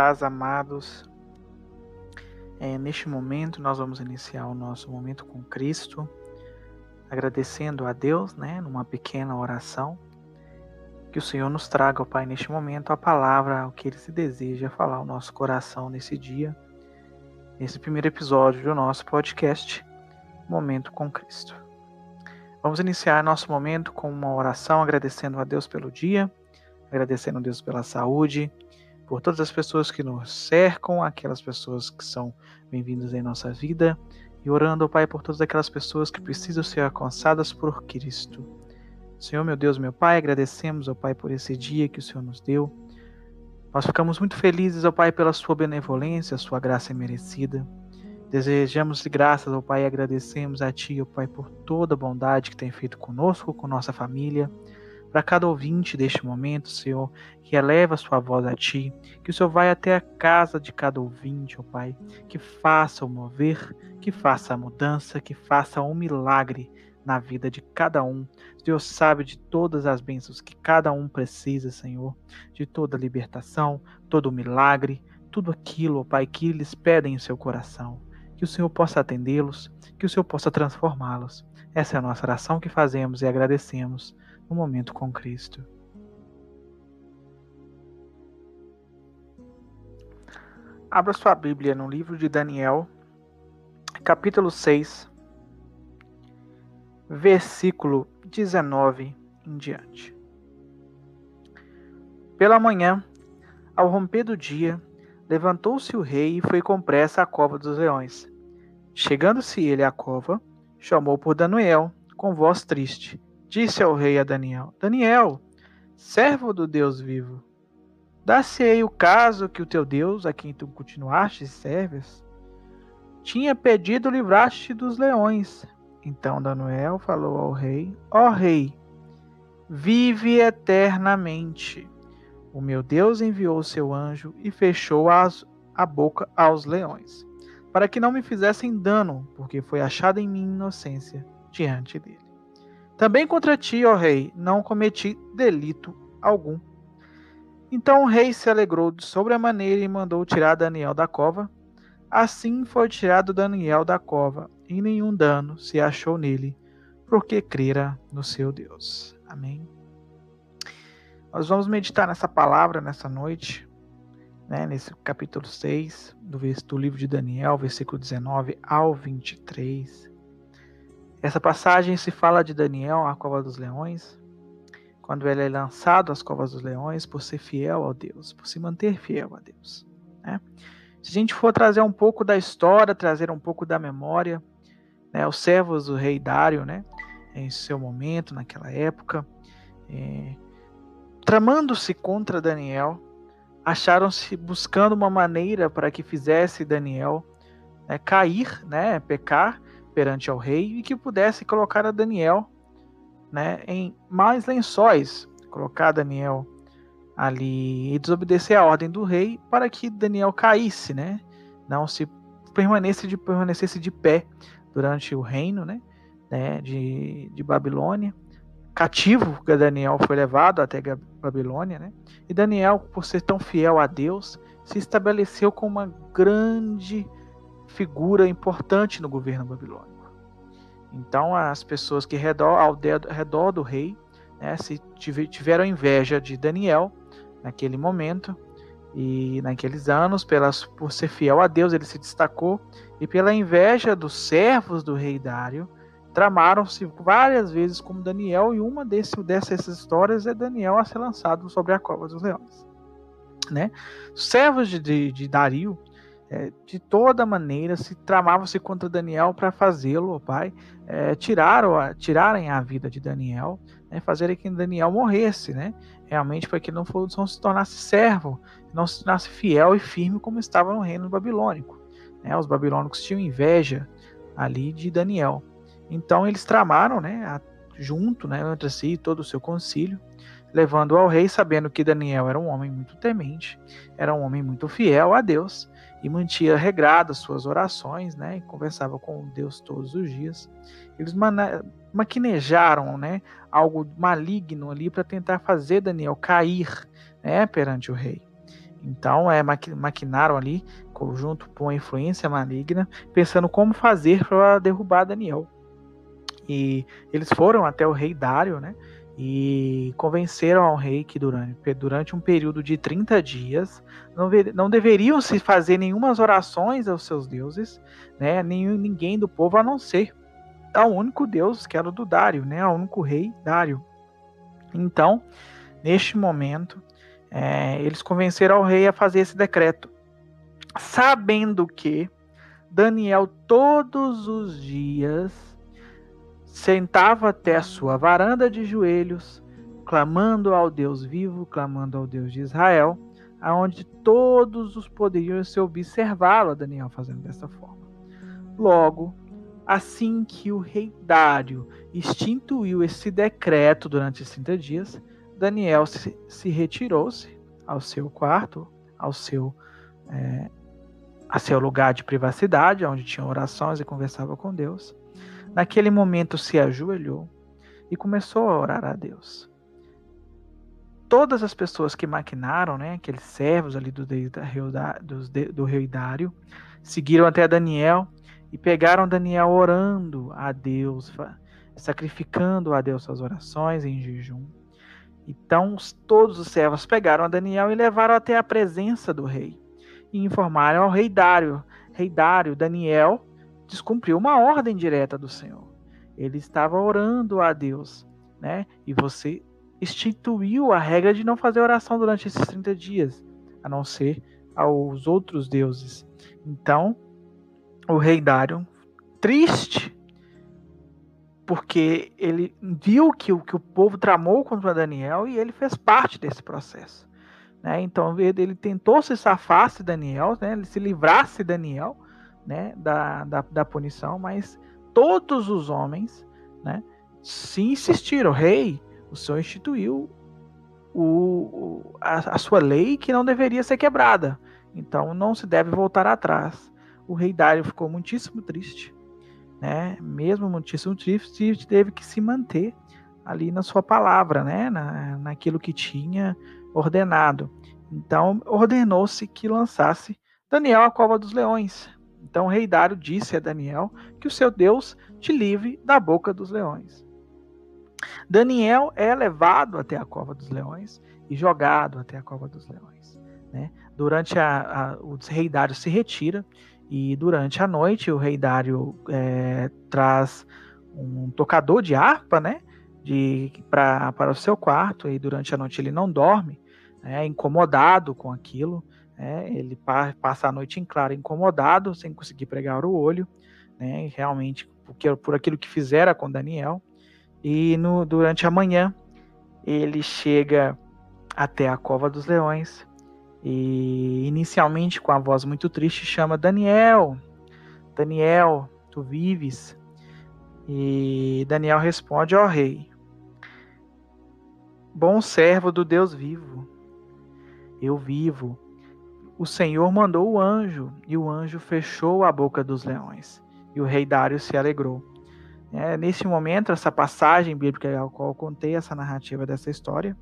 Paz, amados. É, neste momento, nós vamos iniciar o nosso momento com Cristo, agradecendo a Deus, né, numa pequena oração. Que o Senhor nos traga, ó Pai, neste momento, a palavra, o que Ele se deseja falar ao nosso coração nesse dia, nesse primeiro episódio do nosso podcast, Momento com Cristo. Vamos iniciar nosso momento com uma oração, agradecendo a Deus pelo dia, agradecendo a Deus pela saúde por todas as pessoas que nos cercam, aquelas pessoas que são bem-vindas em nossa vida, e orando, Pai, por todas aquelas pessoas que precisam ser alcançadas por Cristo. Senhor, meu Deus, meu Pai, agradecemos, ó Pai, por esse dia que o Senhor nos deu. Nós ficamos muito felizes, ó Pai, pela Sua benevolência, Sua graça merecida. Desejamos graças, ó Pai, e agradecemos a Ti, ó Pai, por toda a bondade que tem feito conosco, com nossa família para cada ouvinte deste momento, Senhor, que eleva sua voz a Ti, que o Senhor vai até a casa de cada ouvinte, ó Pai, que faça o mover, que faça a mudança, que faça um milagre na vida de cada um. Deus sabe de todas as bênçãos que cada um precisa, Senhor, de toda libertação, todo milagre, tudo aquilo, ó Pai, que eles pedem em seu coração. Que o Senhor possa atendê-los, que o Senhor possa transformá-los. Essa é a nossa oração que fazemos e agradecemos no momento com Cristo. Abra sua Bíblia no livro de Daniel, capítulo 6, versículo 19 em diante. Pela manhã, ao romper do dia, levantou-se o rei e foi com pressa à cova dos leões. Chegando-se ele à cova, chamou por Daniel, com voz triste disse ao rei a Daniel: Daniel, servo do Deus vivo, dá-se-ei o caso que o teu Deus, a quem tu continuaste serves, tinha pedido livrar-te dos leões. Então Daniel falou ao rei: Ó oh, rei, vive eternamente. O meu Deus enviou seu anjo e fechou as, a boca aos leões, para que não me fizessem dano, porque foi achada em mim inocência diante dele. Também contra ti, ó rei, não cometi delito algum. Então o rei se alegrou de sobremaneira e mandou tirar Daniel da cova. Assim foi tirado Daniel da cova, e nenhum dano se achou nele, porque crera no seu Deus. Amém. Nós vamos meditar nessa palavra nessa noite, né, nesse capítulo 6 do, do livro de Daniel, versículo 19 ao 23. Essa passagem se fala de Daniel à cova dos leões, quando ele é lançado às covas dos leões por ser fiel ao Deus, por se manter fiel a Deus. Né? Se a gente for trazer um pouco da história, trazer um pouco da memória, né, os servos do rei Dário, né, em seu momento, naquela época, é, tramando-se contra Daniel, acharam-se buscando uma maneira para que fizesse Daniel né, cair, né, pecar, perante ao rei e que pudesse colocar a Daniel né, em mais lençóis, colocar Daniel ali e desobedecer a ordem do rei para que Daniel caísse, né? Não se permanecesse de, permanecesse de pé durante o reino, né? né de, de Babilônia. Cativo que Daniel foi levado até Babilônia, né? E Daniel, por ser tão fiel a Deus, se estabeleceu como uma grande figura importante no governo babilônico. Então, as pessoas que redor, ao redor do rei né, se tiveram inveja de Daniel naquele momento e naqueles anos, pelas, por ser fiel a Deus, ele se destacou e pela inveja dos servos do rei Dário, tramaram-se várias vezes como Daniel, e uma desse, dessas histórias é Daniel a ser lançado sobre a cova dos leões. Né? Os servos de, de, de Dario é, de toda maneira se tramavam-se contra Daniel para fazê-lo, pai, é, tirar, ó, tirarem a vida de Daniel, né, fazerem que Daniel morresse, né, realmente para que não, for, não se tornasse servo, não se tornasse fiel e firme como estava no reino babilônico. Né, os babilônicos tinham inveja ali de Daniel. Então eles tramaram, né, a, junto, né, entre si, todo o seu concílio, levando ao rei, sabendo que Daniel era um homem muito temente, era um homem muito fiel a Deus, e mantinha regradas suas orações, né, e conversava com Deus todos os dias. Eles maquinejaram, né, algo maligno ali para tentar fazer Daniel cair, né, perante o rei. Então, é, maquinaram ali, junto com a influência maligna, pensando como fazer para derrubar Daniel. E eles foram até o rei Dário, né? E convenceram ao rei que durante, durante um período de 30 dias não, não deveriam se fazer nenhumas orações aos seus deuses, né? Nem, ninguém do povo a não ser ao único Deus que era o do Dário, né? Ao único rei Dário. Então, neste momento, é, eles convenceram o rei a fazer esse decreto, sabendo que Daniel todos os dias sentava até a sua varanda de joelhos, clamando ao Deus vivo, clamando ao Deus de Israel, aonde todos os poderiam se observá-lo, Daniel fazendo dessa forma. Logo, assim que o rei Dário instituiu esse decreto durante os 30 dias, Daniel se, se retirou-se ao seu quarto, ao seu, é, a seu lugar de privacidade, onde tinha orações e conversava com Deus. Naquele momento se ajoelhou e começou a orar a Deus. Todas as pessoas que maquinaram, né, aqueles servos ali do, do, do rei Dário, seguiram até Daniel e pegaram Daniel orando a Deus, sacrificando a Deus suas orações em jejum. Então todos os servos pegaram a Daniel e levaram até a presença do rei. E informaram ao rei Dário. Rei Dário, Daniel descumpriu uma ordem direta do Senhor. Ele estava orando a Deus, né? E você instituiu a regra de não fazer oração durante esses 30 dias, a não ser aos outros deuses. Então, o rei Dário, triste, porque ele viu que o que o povo tramou contra Daniel e ele fez parte desse processo. Né? Então ele tentou se safar de Daniel, né? ele se livrasse de Daniel né? da, da, da, punição, mas todos os homens né? se insistiram, rei, o senhor instituiu o, a, a sua lei que não deveria ser quebrada, então não se deve voltar atrás. O rei Dário ficou muitíssimo triste né? Mesmo muitíssimo triste, teve que se manter ali na sua palavra, né? Na, naquilo que tinha ordenado. Então ordenou-se que lançasse Daniel à cova dos leões. Então o rei Dário disse a Daniel que o seu Deus te livre da boca dos leões. Daniel é levado até a cova dos leões e jogado até a cova dos leões. Né? Durante a, a, o rei Dário se retira e durante a noite o rei Dário é, traz um tocador de harpa, né? De, para o seu quarto, e durante a noite ele não dorme, é incomodado com aquilo. É, ele pa, passa a noite em claro, incomodado, sem conseguir pregar o olho, né? Realmente, porque, por aquilo que fizera com Daniel. E no, durante a manhã ele chega até a cova dos leões e inicialmente, com a voz muito triste, chama Daniel, Daniel, tu vives? E Daniel responde ao rei: Bom servo do Deus vivo, eu vivo. O Senhor mandou o anjo, e o anjo fechou a boca dos leões. E o rei Dário se alegrou. É, nesse momento, essa passagem bíblica ao qual eu contei essa narrativa dessa história,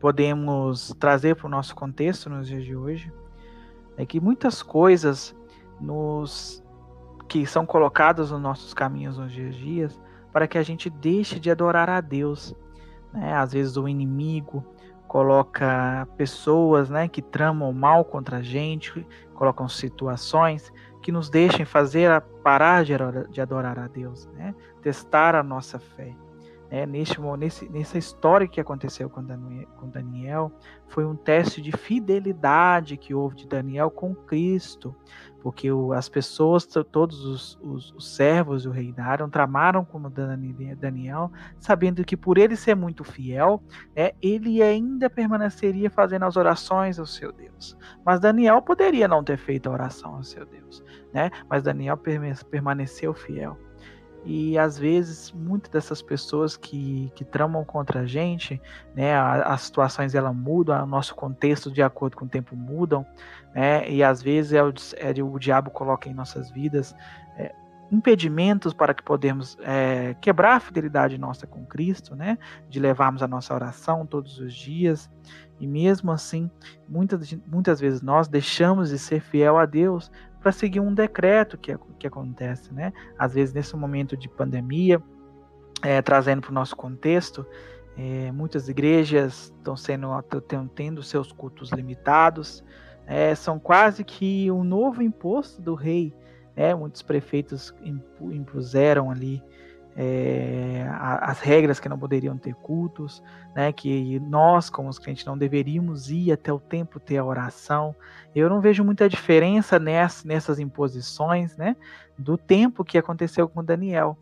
podemos trazer para o nosso contexto nos dias de hoje é que muitas coisas nos que são colocadas nos nossos caminhos nos dias dias para que a gente deixe de adorar a Deus. Né? Às vezes o inimigo coloca pessoas né, que tramam mal contra a gente, colocam situações que nos deixem fazer parar de adorar a Deus, né? testar a nossa fé. É, nesse, nesse, nessa história que aconteceu com Daniel, com Daniel, foi um teste de fidelidade que houve de Daniel com Cristo, porque o, as pessoas, todos os, os, os servos do rei Dário, tramaram como Daniel, sabendo que por ele ser muito fiel, é, ele ainda permaneceria fazendo as orações ao seu Deus. Mas Daniel poderia não ter feito a oração ao seu Deus, né? mas Daniel permaneceu fiel. E às vezes, muitas dessas pessoas que, que tramam contra a gente, né, as situações ela mudam, o nosso contexto de acordo com o tempo mudam, né, e às vezes é o, é o diabo coloca em nossas vidas é, impedimentos para que podemos é, quebrar a fidelidade nossa com Cristo, né, de levarmos a nossa oração todos os dias, E mesmo assim, muitas, muitas vezes nós deixamos de ser fiel a Deus para seguir um decreto que, que acontece, né? Às vezes, nesse momento de pandemia, é, trazendo para o nosso contexto, é, muitas igrejas estão sendo tendo seus cultos limitados, é, são quase que um novo imposto do rei. Né? Muitos prefeitos impuseram ali é, as regras que não poderiam ter cultos, né, que nós, como os crentes, não deveríamos ir até o templo ter a oração. Eu não vejo muita diferença nessas, nessas imposições né, do tempo que aconteceu com Daniel.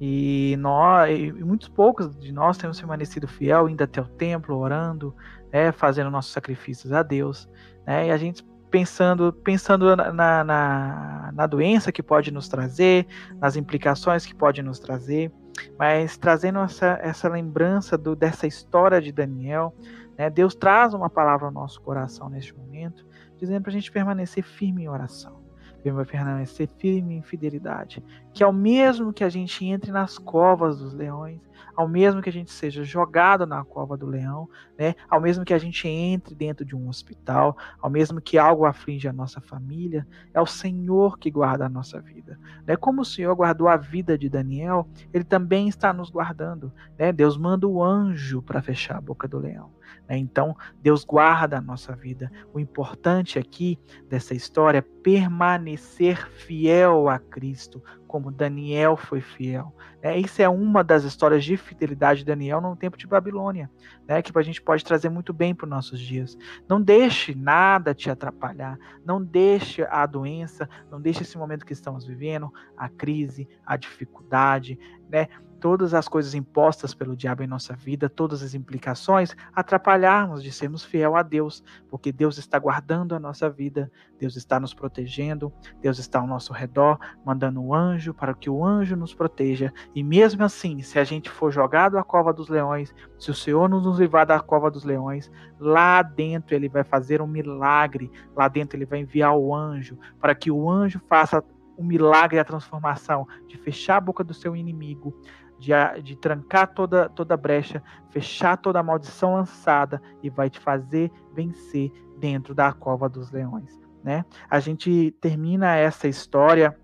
E, nós, e muitos poucos de nós temos permanecido fiel, indo até o templo, orando, né, fazendo nossos sacrifícios a Deus. Né, e a gente pensando, pensando na, na, na, doença que pode nos trazer, nas implicações que pode nos trazer, mas trazendo essa, essa lembrança do, dessa história de Daniel, né, Deus traz uma palavra ao nosso coração neste momento, dizendo para a gente permanecer firme em oração vai permanecer firme em fidelidade. Que ao mesmo que a gente entre nas covas dos leões, ao mesmo que a gente seja jogado na cova do leão, né? Ao mesmo que a gente entre dentro de um hospital, ao mesmo que algo aflige a nossa família, é o Senhor que guarda a nossa vida. Né? Como o Senhor guardou a vida de Daniel, ele também está nos guardando, né? Deus manda o anjo para fechar a boca do leão. Né? Então, Deus guarda a nossa vida. O importante aqui dessa história é permanecer fiel a Cristo, como Daniel foi fiel. Né? Isso é uma das histórias de fidelidade de Daniel no tempo de Babilônia, né? que a gente pode trazer muito bem para os nossos dias. Não deixe nada te atrapalhar, não deixe a doença, não deixe esse momento que estamos vivendo, a crise, a dificuldade, né? Todas as coisas impostas pelo diabo em nossa vida, todas as implicações, atrapalharmos de sermos fiel a Deus, porque Deus está guardando a nossa vida, Deus está nos protegendo, Deus está ao nosso redor, mandando um anjo para que o anjo nos proteja. E mesmo assim, se a gente for jogado à cova dos leões, se o Senhor nos livrar da cova dos leões, lá dentro ele vai fazer um milagre, lá dentro ele vai enviar o anjo para que o anjo faça o milagre, a transformação, de fechar a boca do seu inimigo, de, de trancar toda, toda brecha, fechar toda maldição lançada e vai te fazer vencer dentro da cova dos leões. Né? A gente termina essa história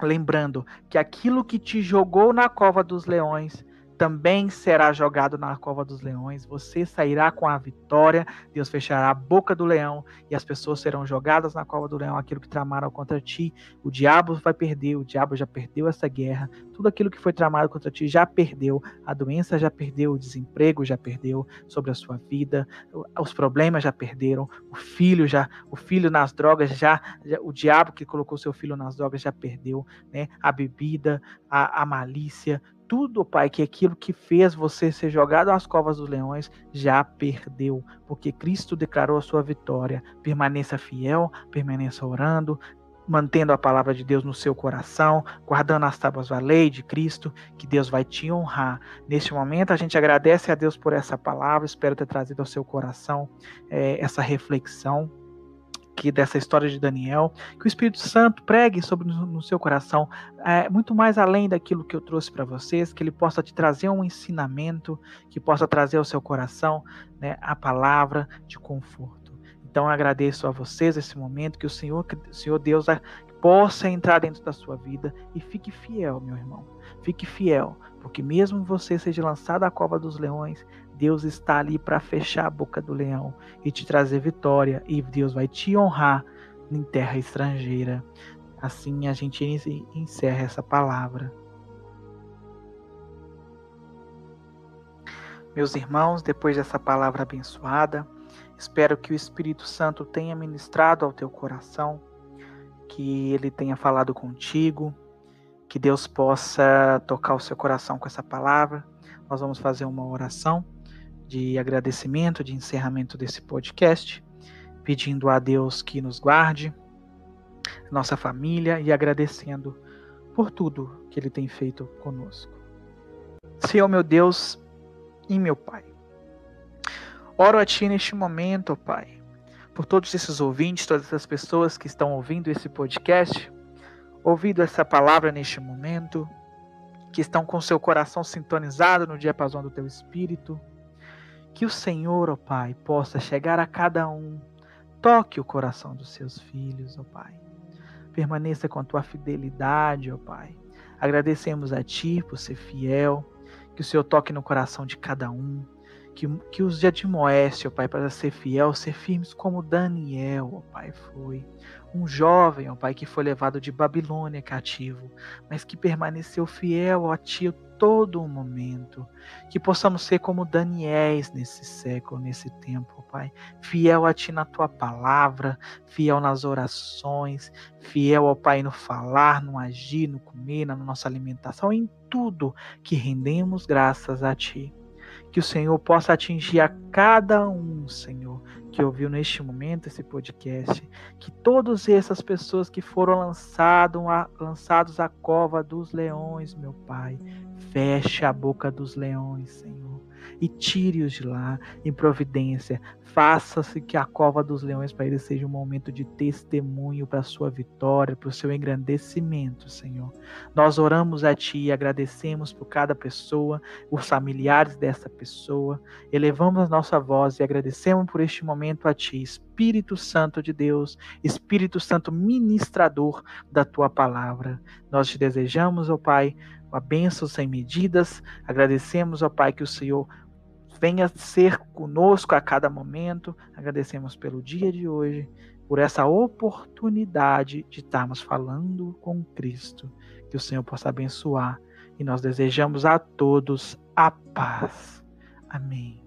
lembrando que aquilo que te jogou na cova dos leões também será jogado na cova dos leões. Você sairá com a vitória. Deus fechará a boca do leão e as pessoas serão jogadas na cova do leão. Aquilo que tramaram contra ti, o diabo vai perder. O diabo já perdeu essa guerra. Tudo aquilo que foi tramado contra ti já perdeu. A doença já perdeu. O desemprego já perdeu sobre a sua vida. Os problemas já perderam. O filho já, o filho nas drogas já, já o diabo que colocou seu filho nas drogas já perdeu, né? A bebida, a, a malícia, tudo, Pai, que aquilo que fez você ser jogado às covas dos leões já perdeu, porque Cristo declarou a sua vitória. Permaneça fiel, permaneça orando, mantendo a palavra de Deus no seu coração, guardando as tábuas da lei de Cristo, que Deus vai te honrar. Neste momento, a gente agradece a Deus por essa palavra, espero ter trazido ao seu coração é, essa reflexão aqui dessa história de Daniel, que o Espírito Santo pregue sobre no, seu coração, é, muito mais além daquilo que eu trouxe para vocês, que ele possa te trazer um ensinamento, que possa trazer ao seu coração né, a palavra de conforto. Então eu agradeço a vocês esse momento, que o Senhor, que o Senhor Deus possa entrar dentro da sua vida e fique fiel, meu irmão. Fique fiel, porque mesmo você seja lançado à cova dos leões, Deus está ali para fechar a boca do leão e te trazer vitória, e Deus vai te honrar em terra estrangeira. Assim a gente encerra essa palavra. Meus irmãos, depois dessa palavra abençoada, espero que o Espírito Santo tenha ministrado ao teu coração, que ele tenha falado contigo, que Deus possa tocar o seu coração com essa palavra. Nós vamos fazer uma oração de agradecimento, de encerramento desse podcast, pedindo a Deus que nos guarde, nossa família e agradecendo por tudo que Ele tem feito conosco. Senhor meu Deus e meu Pai, oro a Ti neste momento, Pai, por todos esses ouvintes, todas essas pessoas que estão ouvindo esse podcast, ouvindo essa palavra neste momento, que estão com seu coração sintonizado no diapasão do Teu Espírito, Que o Senhor, ó Pai, possa chegar a cada um, toque o coração dos seus filhos, ó Pai. Permaneça com a tua fidelidade, ó Pai. Agradecemos a Ti por ser fiel, que o Senhor toque no coração de cada um, que, que os admoeste, ó Pai, para ser fiel, ser firmes como Daniel, ó Pai, foi. Um jovem, ó Pai, que foi levado de Babilônia cativo, mas que permaneceu fiel a Ti todo o momento. Que possamos ser como Daniéis nesse século, nesse tempo, Pai. Fiel a Ti na Tua palavra, fiel nas orações, fiel, ó Pai, no falar, no agir, no comer, na nossa alimentação, em tudo que rendemos graças a Ti que o Senhor possa atingir a cada um, Senhor, que ouviu neste momento esse podcast, que todas essas pessoas que foram lançado a, lançados à cova dos leões, meu Pai, feche a boca dos leões, Senhor e tire-os de lá em providência. Faça-se que a cova dos leões para eles seja um momento de testemunho para a sua vitória, para o seu engrandecimento, Senhor. Nós oramos a Ti e agradecemos por cada pessoa, os familiares dessa pessoa. Elevamos a nossa voz e agradecemos por este momento a Ti, Espírito Santo de Deus, Espírito Santo ministrador da Tua palavra. Nós te desejamos, ó Pai, a bênção sem medidas. Agradecemos, ó Pai, que o Senhor venha ser conosco a cada momento. Agradecemos pelo dia de hoje, por essa oportunidade de estarmos falando com Cristo. Que o Senhor possa abençoar. E nós desejamos a todos a paz. Amém.